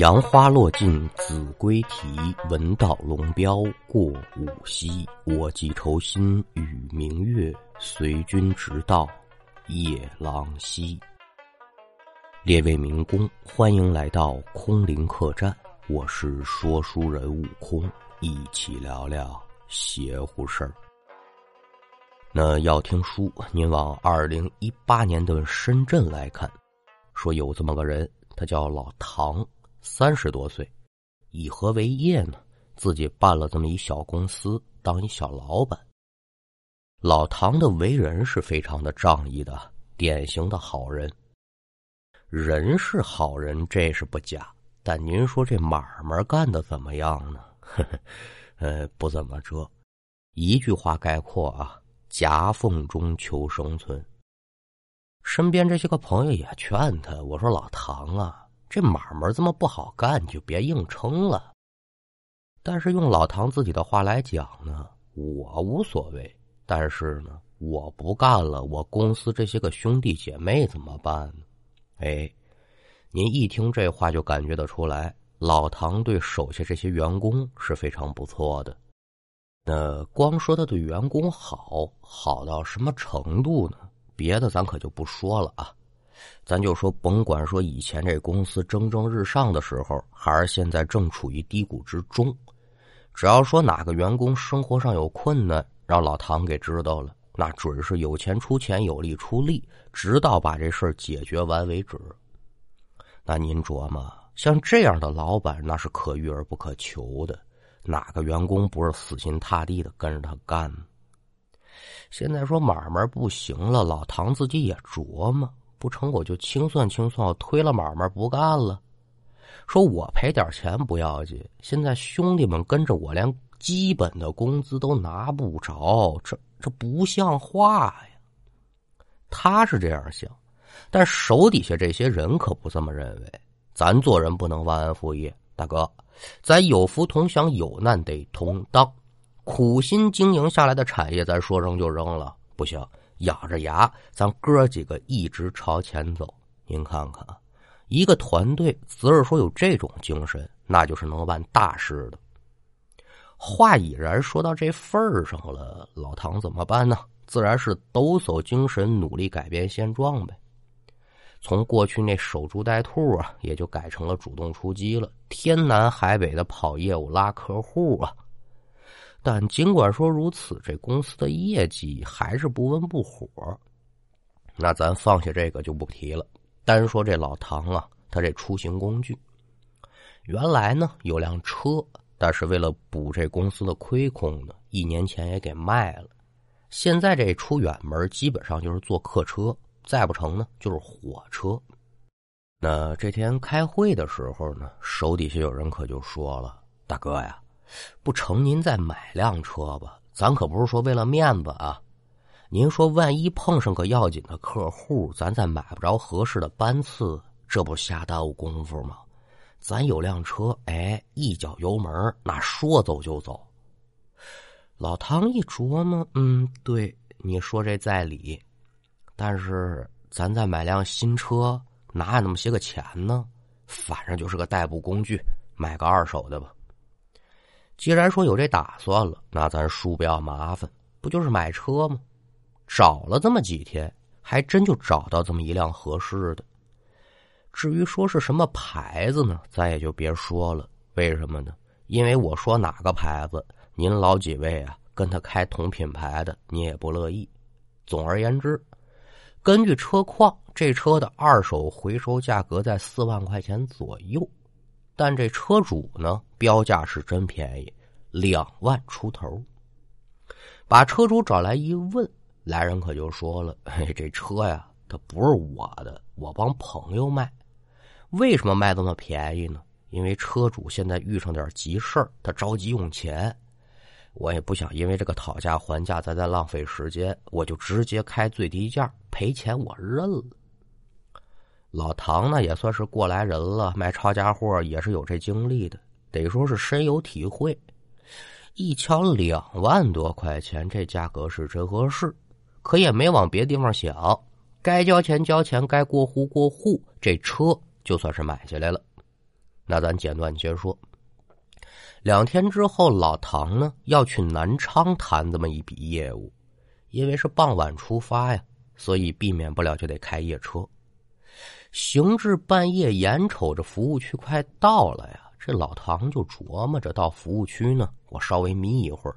杨花落尽子规啼，闻道龙标过五溪。我寄愁心与明月，随君直到夜郎西。列位民工，欢迎来到空灵客栈，我是说书人悟空，一起聊聊邪乎事儿。那要听书，您往二零一八年的深圳来看，说有这么个人，他叫老唐。三十多岁，以何为业呢？自己办了这么一小公司，当一小老板。老唐的为人是非常的仗义的，典型的好人。人是好人，这是不假。但您说这买卖干的怎么样呢？呵呵，呃，不怎么着。一句话概括啊，夹缝中求生存。身边这些个朋友也劝他，我说老唐啊。这买卖这么不好干，你就别硬撑了。但是用老唐自己的话来讲呢，我无所谓。但是呢，我不干了，我公司这些个兄弟姐妹怎么办呢？哎，您一听这话就感觉得出来，老唐对手下这些员工是非常不错的。那光说他对员工好，好到什么程度呢？别的咱可就不说了啊。咱就说，甭管说以前这公司蒸蒸日上的时候，还是现在正处于低谷之中，只要说哪个员工生活上有困难，让老唐给知道了，那准是有钱出钱，有力出力，直到把这事儿解决完为止。那您琢磨，像这样的老板，那是可遇而不可求的，哪个员工不是死心塌地的跟着他干？现在说买卖不行了，老唐自己也琢磨。不成，我就清算清算，我推了买卖不干了。说我赔点钱不要紧，现在兄弟们跟着我，连基本的工资都拿不着，这这不像话呀。他是这样想，但手底下这些人可不这么认为。咱做人不能忘恩负义，大哥，咱有福同享，有难得同当。苦心经营下来的产业，咱说扔就扔了，不行。咬着牙，咱哥几个一直朝前走。您看看啊，一个团队，只是说有这种精神，那就是能办大事的。话已然说到这份儿上了，老唐怎么办呢？自然是抖擞精神，努力改变现状呗。从过去那守株待兔啊，也就改成了主动出击了，天南海北的跑业务拉客户啊。但尽管说如此，这公司的业绩还是不温不火。那咱放下这个就不提了，单说这老唐啊，他这出行工具，原来呢有辆车，但是为了补这公司的亏空呢，一年前也给卖了。现在这出远门基本上就是坐客车，再不成呢就是火车。那这天开会的时候呢，手底下有人可就说了：“大哥呀。”不成，您再买辆车吧。咱可不是说为了面子啊。您说，万一碰上个要紧的客户，咱再买不着合适的班次，这不瞎耽误功夫吗？咱有辆车，哎，一脚油门，那说走就走。老唐一琢磨，嗯，对，你说这在理。但是咱再买辆新车，哪有那么些个钱呢？反正就是个代步工具，买个二手的吧。既然说有这打算了，那咱叔不要麻烦，不就是买车吗？找了这么几天，还真就找到这么一辆合适的。至于说是什么牌子呢，咱也就别说了。为什么呢？因为我说哪个牌子，您老几位啊跟他开同品牌的，你也不乐意。总而言之，根据车况，这车的二手回收价格在四万块钱左右。但这车主呢，标价是真便宜，两万出头。把车主找来一问，来人可就说了：“嘿，这车呀，它不是我的，我帮朋友卖。为什么卖这么便宜呢？因为车主现在遇上点急事，他着急用钱。我也不想因为这个讨价还价，再再浪费时间，我就直接开最低价，赔钱我认了。”老唐呢也算是过来人了，卖抄家货也是有这经历的，得说是深有体会。一瞧两万多块钱，这价格是真合适，可也没往别地方想，该交钱交钱，该过户过户，这车就算是买下来了。那咱简短接说。两天之后，老唐呢要去南昌谈这么一笔业务，因为是傍晚出发呀，所以避免不了就得开夜车。行至半夜，眼瞅着服务区快到了呀，这老唐就琢磨着到服务区呢，我稍微眯一会儿。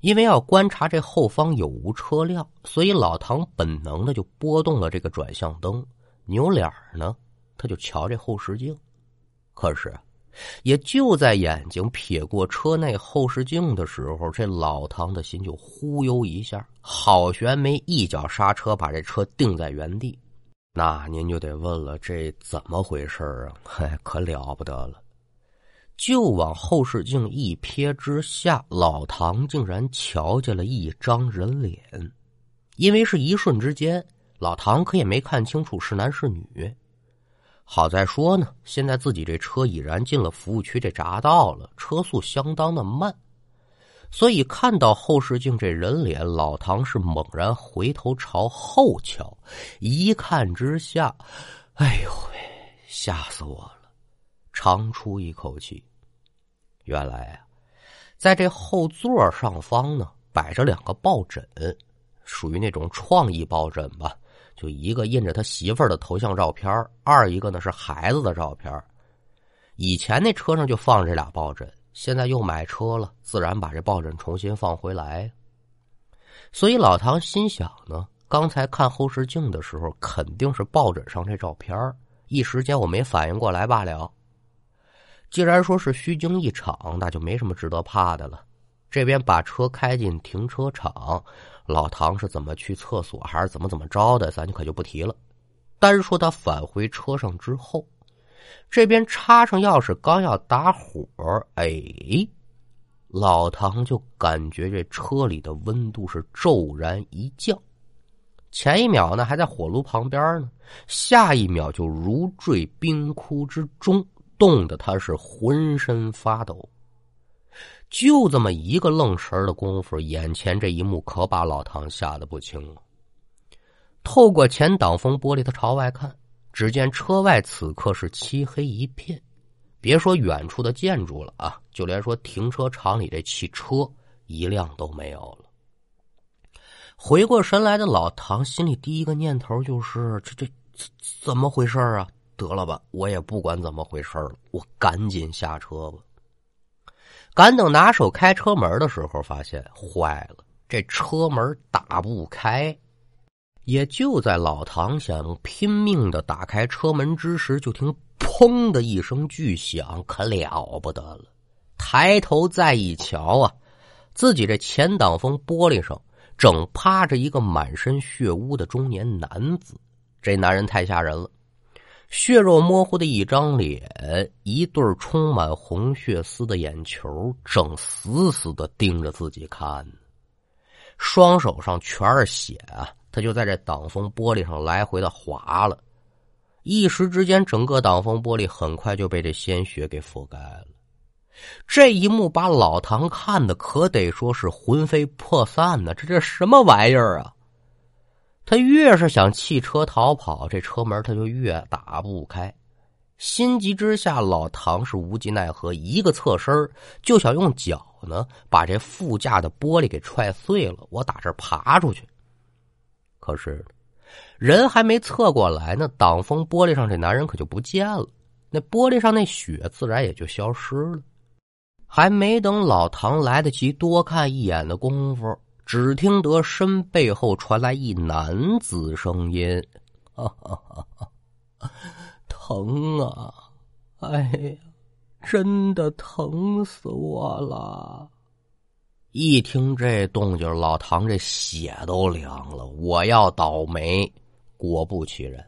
因为要观察这后方有无车辆，所以老唐本能的就拨动了这个转向灯，扭脸呢，他就瞧这后视镜。可是，也就在眼睛瞥过车内后视镜的时候，这老唐的心就忽悠一下，好悬没一脚刹车，把这车定在原地。那您就得问了，这怎么回事啊？嘿，可了不得了！就往后视镜一瞥之下，老唐竟然瞧见了一张人脸。因为是一瞬之间，老唐可也没看清楚是男是女。好在说呢，现在自己这车已然进了服务区这匝道了，车速相当的慢。所以看到后视镜这人脸，老唐是猛然回头朝后瞧，一看之下，哎呦喂，吓死我了！长出一口气。原来啊，在这后座上方呢，摆着两个抱枕，属于那种创意抱枕吧。就一个印着他媳妇儿的头像照片，二一个呢是孩子的照片。以前那车上就放这俩抱枕。现在又买车了，自然把这抱枕重新放回来。所以老唐心想呢，刚才看后视镜的时候，肯定是抱枕上这照片一时间我没反应过来罢了。既然说是虚惊一场，那就没什么值得怕的了。这边把车开进停车场，老唐是怎么去厕所，还是怎么怎么着的，咱就可就不提了。单说他返回车上之后。这边插上钥匙，刚要打火，哎，老唐就感觉这车里的温度是骤然一降。前一秒呢还在火炉旁边呢，下一秒就如坠冰窟之中，冻得他是浑身发抖。就这么一个愣神的功夫，眼前这一幕可把老唐吓得不轻了。透过前挡风玻璃，他朝外看。只见车外此刻是漆黑一片，别说远处的建筑了啊，就连说停车场里这汽车一辆都没有了。回过神来的老唐心里第一个念头就是：这这怎么回事啊？得了吧，我也不管怎么回事了，我赶紧下车吧。赶等拿手开车门的时候，发现坏了，这车门打不开。也就在老唐想拼命的打开车门之时，就听“砰”的一声巨响，可了不得了。抬头再一瞧啊，自己这前挡风玻璃上正趴着一个满身血污的中年男子。这男人太吓人了，血肉模糊的一张脸，一对充满红血丝的眼球，正死死的盯着自己看，双手上全是血啊！他就在这挡风玻璃上来回的划了，一时之间，整个挡风玻璃很快就被这鲜血给覆盖了。这一幕把老唐看的可得说是魂飞魄散呢，这这什么玩意儿啊？他越是想弃车逃跑，这车门他就越打不开。心急之下，老唐是无计奈何，一个侧身就想用脚呢把这副驾的玻璃给踹碎了，我打这爬出去。可是，人还没侧过来呢，挡风玻璃上这男人可就不见了。那玻璃上那血自然也就消失了。还没等老唐来得及多看一眼的功夫，只听得身背后传来一男子声音：“疼啊！哎呀，真的疼死我了！”一听这动静，老唐这血都凉了。我要倒霉！果不其然，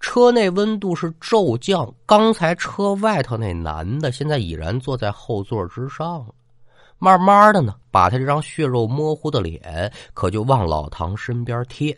车内温度是骤降。刚才车外头那男的，现在已然坐在后座之上了。慢慢的呢，把他这张血肉模糊的脸，可就往老唐身边贴。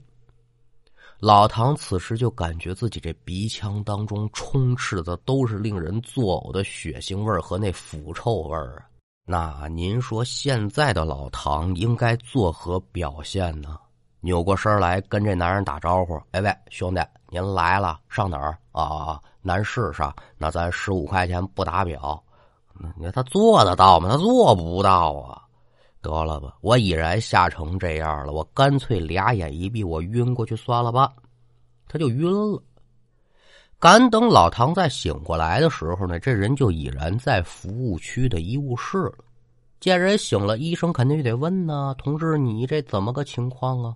老唐此时就感觉自己这鼻腔当中充斥的都是令人作呕的血腥味和那腐臭味啊！那您说现在的老唐应该作何表现呢？扭过身来跟这男人打招呼：“哎喂，兄弟，您来了，上哪儿啊？南市上，那咱十五块钱不打表。你看他做得到吗？他做不到啊！得了吧，我已然吓成这样了，我干脆俩眼一闭，我晕过去算了吧。他就晕了。赶等老唐再醒过来的时候呢，这人就已然在服务区的医务室了。见人醒了，医生肯定就得问呢：“同志，你这怎么个情况啊？”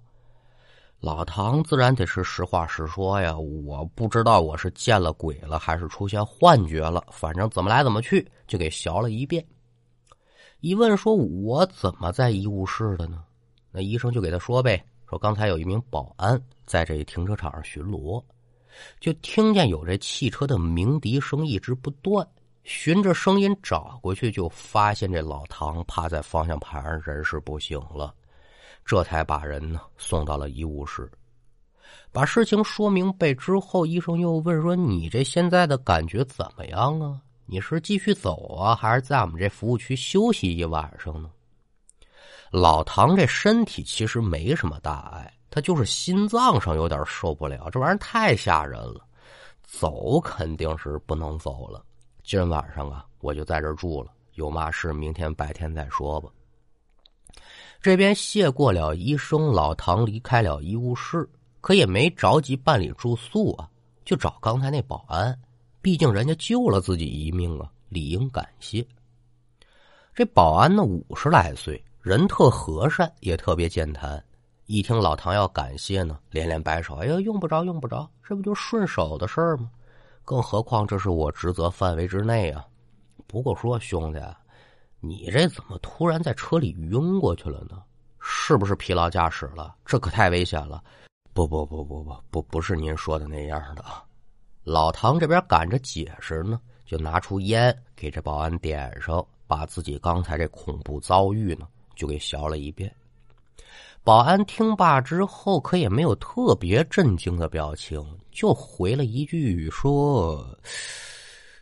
老唐自然得是实话实说呀，我不知道我是见了鬼了还是出现幻觉了，反正怎么来怎么去，就给学了一遍。一问说：“我怎么在医务室的呢？”那医生就给他说呗：“说刚才有一名保安在这停车场上巡逻，就听见有这汽车的鸣笛声一直不断，循着声音找过去，就发现这老唐趴在方向盘上，人事不省了。”这才把人呢送到了医务室，把事情说明白之后，医生又问说：“你这现在的感觉怎么样啊？你是继续走啊，还是在我们这服务区休息一晚上呢？”老唐这身体其实没什么大碍，他就是心脏上有点受不了，这玩意儿太吓人了，走肯定是不能走了。今晚上啊，我就在这住了，有嘛事明天白天再说吧。这边谢过了医生，老唐离开了医务室，可也没着急办理住宿啊，就找刚才那保安，毕竟人家救了自己一命啊，理应感谢。这保安呢，五十来岁，人特和善，也特别健谈。一听老唐要感谢呢，连连摆手：“哎呀，用不着，用不着，这不就顺手的事儿吗？更何况这是我职责范围之内啊。不过说兄弟。”你这怎么突然在车里晕过去了呢？是不是疲劳驾驶了？这可太危险了！不不不不不不，不是您说的那样的啊！老唐这边赶着解释呢，就拿出烟给这保安点上，把自己刚才这恐怖遭遇呢就给学了一遍。保安听罢之后，可也没有特别震惊的表情，就回了一句说：“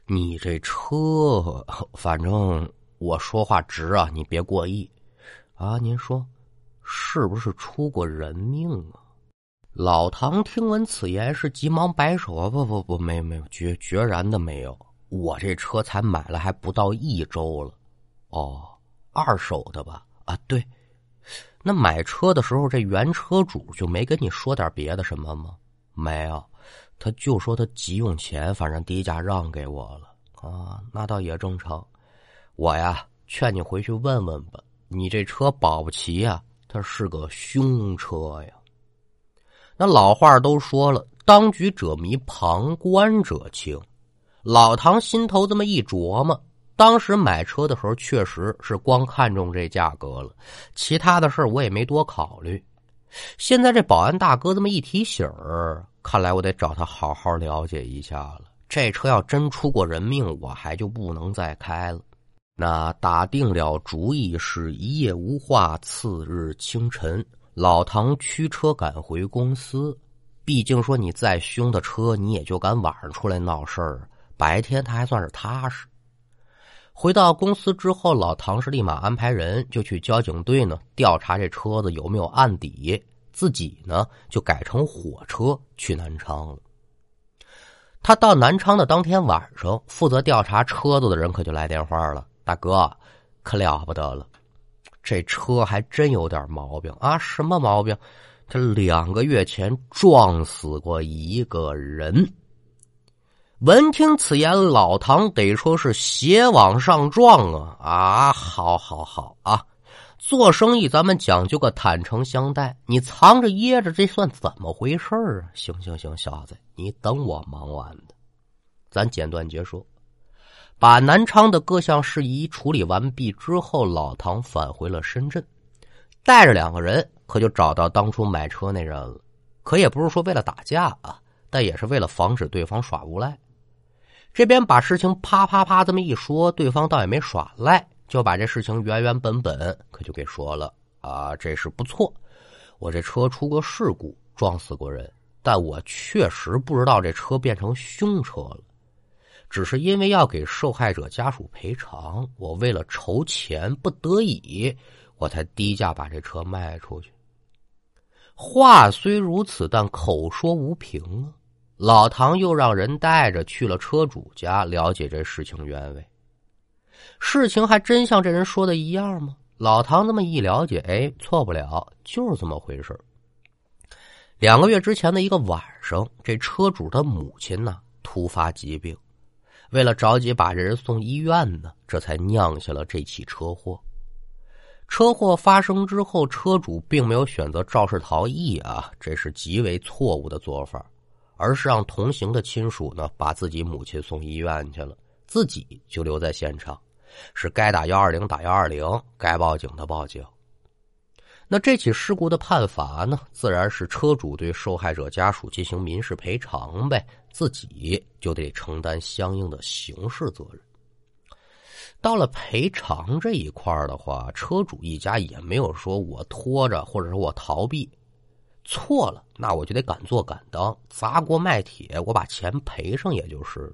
你这车，反正……”我说话直啊，你别过意，啊，您说是不是出过人命啊？老唐听闻此言，是急忙摆手啊，不不不，没有没有，决决然的没有。我这车才买了还不到一周了，哦，二手的吧？啊，对。那买车的时候，这原车主就没跟你说点别的什么吗？没有，他就说他急用钱，反正低价让给我了啊，那倒也正常。我呀，劝你回去问问吧。你这车保不齐呀，它是个凶车呀。那老话都说了，当局者迷，旁观者清。老唐心头这么一琢磨，当时买车的时候确实是光看中这价格了，其他的事我也没多考虑。现在这保安大哥这么一提醒，看来我得找他好好了解一下了。这车要真出过人命，我还就不能再开了。那打定了主意，是一夜无话。次日清晨，老唐驱车赶回公司。毕竟说你再凶的车，你也就敢晚上出来闹事儿，白天他还算是踏实。回到公司之后，老唐是立马安排人就去交警队呢调查这车子有没有案底，自己呢就改成火车去南昌了。他到南昌的当天晚上，负责调查车子的人可就来电话了。大哥，可了不得了，这车还真有点毛病啊！什么毛病？这两个月前撞死过一个人。闻听此言，老唐得说是血往上撞啊！啊，好，好，好啊！做生意咱们讲究个坦诚相待，你藏着掖着，这算怎么回事啊？行行行，小子，你等我忙完的，咱简短结束。把南昌的各项事宜处理完毕之后，老唐返回了深圳，带着两个人，可就找到当初买车那人了。可也不是说为了打架啊，但也是为了防止对方耍无赖。这边把事情啪啪啪这么一说，对方倒也没耍赖，就把这事情原原本本可就给说了啊。这是不错，我这车出过事故，撞死过人，但我确实不知道这车变成凶车了。只是因为要给受害者家属赔偿，我为了筹钱，不得已，我才低价把这车卖出去。话虽如此，但口说无凭啊。老唐又让人带着去了车主家，了解这事情原委。事情还真像这人说的一样吗？老唐那么一了解，哎，错不了，就是这么回事两个月之前的一个晚上，这车主的母亲呢突发疾病，为了着急把这人送医院呢，这才酿下了这起车祸。车祸发生之后，车主并没有选择肇事逃逸啊，这是极为错误的做法，而是让同行的亲属呢把自己母亲送医院去了，自己就留在现场。是该打幺二零打幺二零，该报警的报警。那这起事故的判罚呢？自然是车主对受害者家属进行民事赔偿呗，自己就得承担相应的刑事责任。到了赔偿这一块的话，车主一家也没有说我拖着或者说我逃避，错了，那我就得敢做敢当，砸锅卖铁，我把钱赔上也就是了。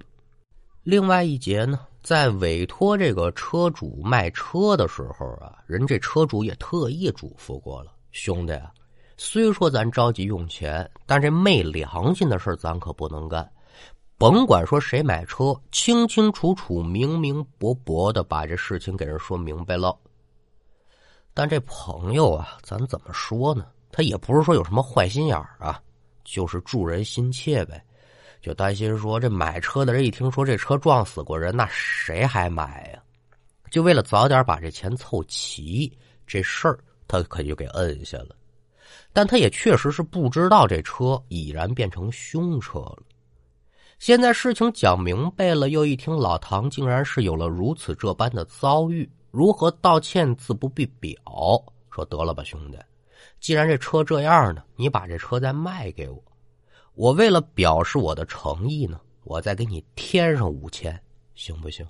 另外一节呢，在委托这个车主卖车的时候啊，人这车主也特意嘱咐过了，兄弟啊，虽说咱着急用钱，但这昧良心的事咱可不能干。甭管说谁买车，清清楚楚、明明白白的把这事情给人说明白了。但这朋友啊，咱怎么说呢？他也不是说有什么坏心眼儿啊，就是助人心切呗。就担心说，这买车的人一听说这车撞死过人，那谁还买呀？就为了早点把这钱凑齐，这事儿他可就给摁下了。但他也确实是不知道这车已然变成凶车了。现在事情讲明白了，又一听老唐竟然是有了如此这般的遭遇，如何道歉自不必表。说得了吧，兄弟，既然这车这样呢，你把这车再卖给我。我为了表示我的诚意呢，我再给你添上五千，行不行？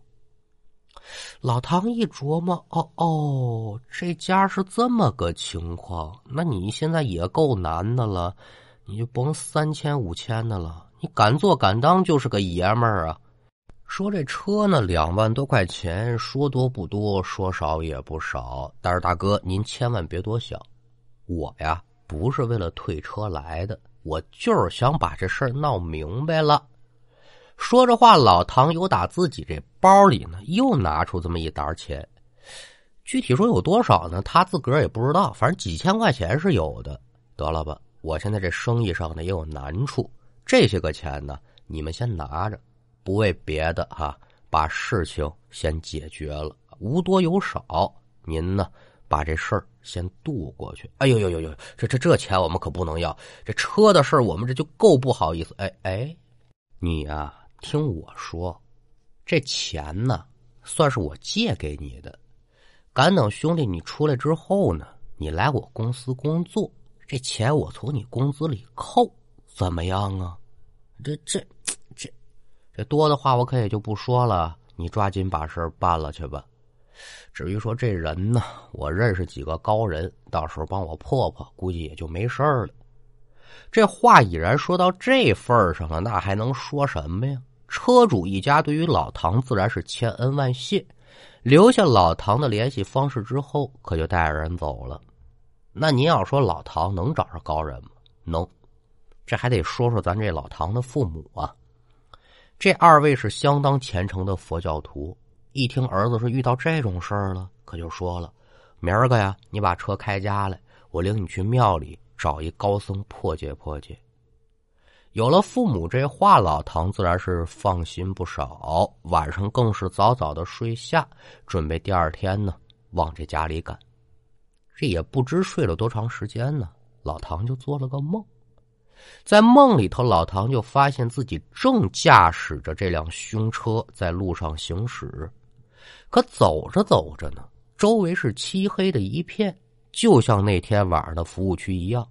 老唐一琢磨，哦哦，这家是这么个情况，那你现在也够难的了，你就甭三千五千的了，你敢做敢当就是个爷们儿啊！说这车呢，两万多块钱，说多不多，说少也不少，但是大哥您千万别多想，我呀不是为了退车来的。我就是想把这事儿闹明白了。说着话，老唐又打自己这包里呢，又拿出这么一沓钱。具体说有多少呢？他自个儿也不知道，反正几千块钱是有的。得了吧，我现在这生意上呢也有难处，这些个钱呢，你们先拿着，不为别的哈，把事情先解决了，无多有少，您呢？把这事儿先渡过去。哎呦呦呦呦，这这这钱我们可不能要。这车的事儿我们这就够不好意思。哎哎，你呀，听我说，这钱呢，算是我借给你的。敢等兄弟你出来之后呢，你来我公司工作，这钱我从你工资里扣，怎么样啊？这这这这多的话我可也就不说了。你抓紧把事儿办了去吧。至于说这人呢，我认识几个高人，到时候帮我破破，估计也就没事了。这话已然说到这份上了，那还能说什么呀？车主一家对于老唐自然是千恩万谢，留下老唐的联系方式之后，可就带着人走了。那您要说老唐能找着高人吗？能，这还得说说咱这老唐的父母啊。这二位是相当虔诚的佛教徒。一听儿子是遇到这种事儿了，可就说了：“明儿个呀，你把车开家来，我领你去庙里找一高僧破解破解。”有了父母这话，老唐自然是放心不少。晚上更是早早的睡下，准备第二天呢往这家里赶。这也不知睡了多长时间呢，老唐就做了个梦。在梦里头，老唐就发现自己正驾驶着这辆凶车在路上行驶。可走着走着呢，周围是漆黑的一片，就像那天晚上的服务区一样。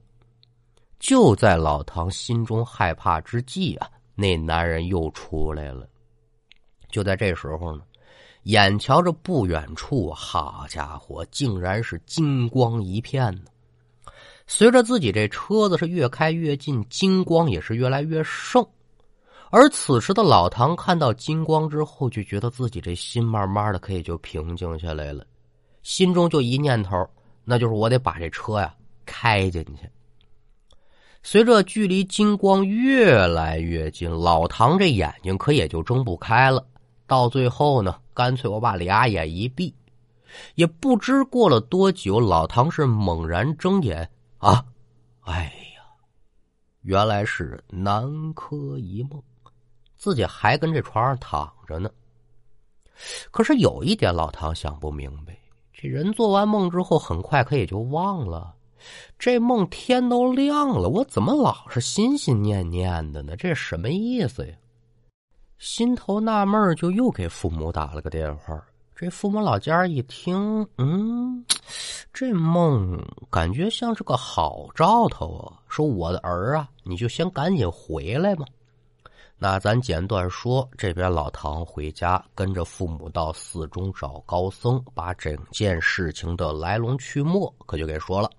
就在老唐心中害怕之际啊，那男人又出来了。就在这时候呢，眼瞧着不远处，好家伙，竟然是金光一片呢！随着自己这车子是越开越近，金光也是越来越盛。而此时的老唐看到金光之后，就觉得自己这心慢慢的可以就平静下来了，心中就一念头，那就是我得把这车呀开进去。随着距离金光越来越近，老唐这眼睛可也就睁不开了。到最后呢，干脆我把俩眼一闭，也不知过了多久，老唐是猛然睁眼啊！哎呀，原来是南柯一梦，自己还跟这床上躺着呢。可是有一点，老唐想不明白：这人做完梦之后，很快可也就忘了。这梦天都亮了，我怎么老是心心念念的呢？这什么意思呀？心头纳闷，就又给父母打了个电话。这父母老家一听，嗯，这梦感觉像是个好兆头啊！说我的儿啊，你就先赶紧回来吧。那咱简短说，这边老唐回家，跟着父母到寺中找高僧，把整件事情的来龙去脉可就给说了。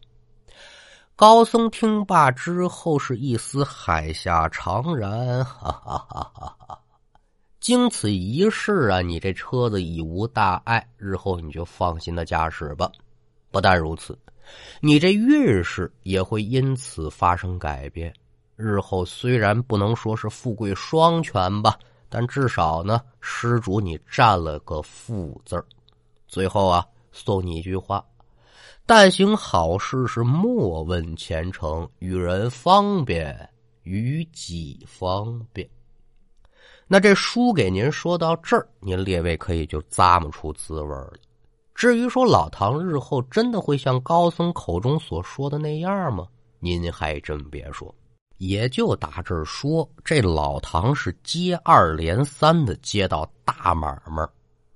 高僧听罢之后，是一丝海下长然，哈哈哈哈哈！经此一事啊，你这车子已无大碍，日后你就放心的驾驶吧。不但如此，你这运势也会因此发生改变。日后虽然不能说是富贵双全吧，但至少呢，施主你占了个富字最后啊，送你一句话。但行好事是莫问前程，与人方便，与己方便。那这书给您说到这儿，您列位可以就咂摸出滋味了。至于说老唐日后真的会像高僧口中所说的那样吗？您还真别说，也就打这儿说，这老唐是接二连三的接到大买卖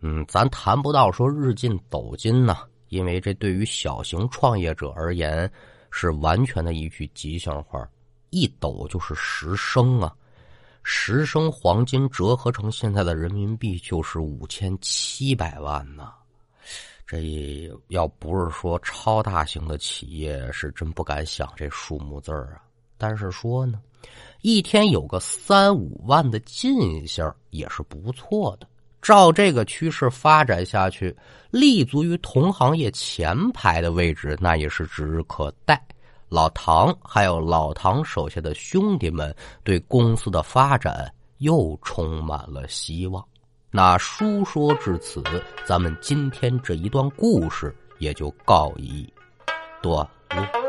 嗯，咱谈不到说日进斗金呐。因为这对于小型创业者而言，是完全的一句吉祥话，一斗就是十升啊，十升黄金折合成现在的人民币就是五千七百万呢。这要不是说超大型的企业，是真不敢想这数目字儿啊。但是说呢，一天有个三五万的进项也是不错的。照这个趋势发展下去，立足于同行业前排的位置，那也是指日可待。老唐还有老唐手下的兄弟们，对公司的发展又充满了希望。那书说至此，咱们今天这一段故事也就告一段落。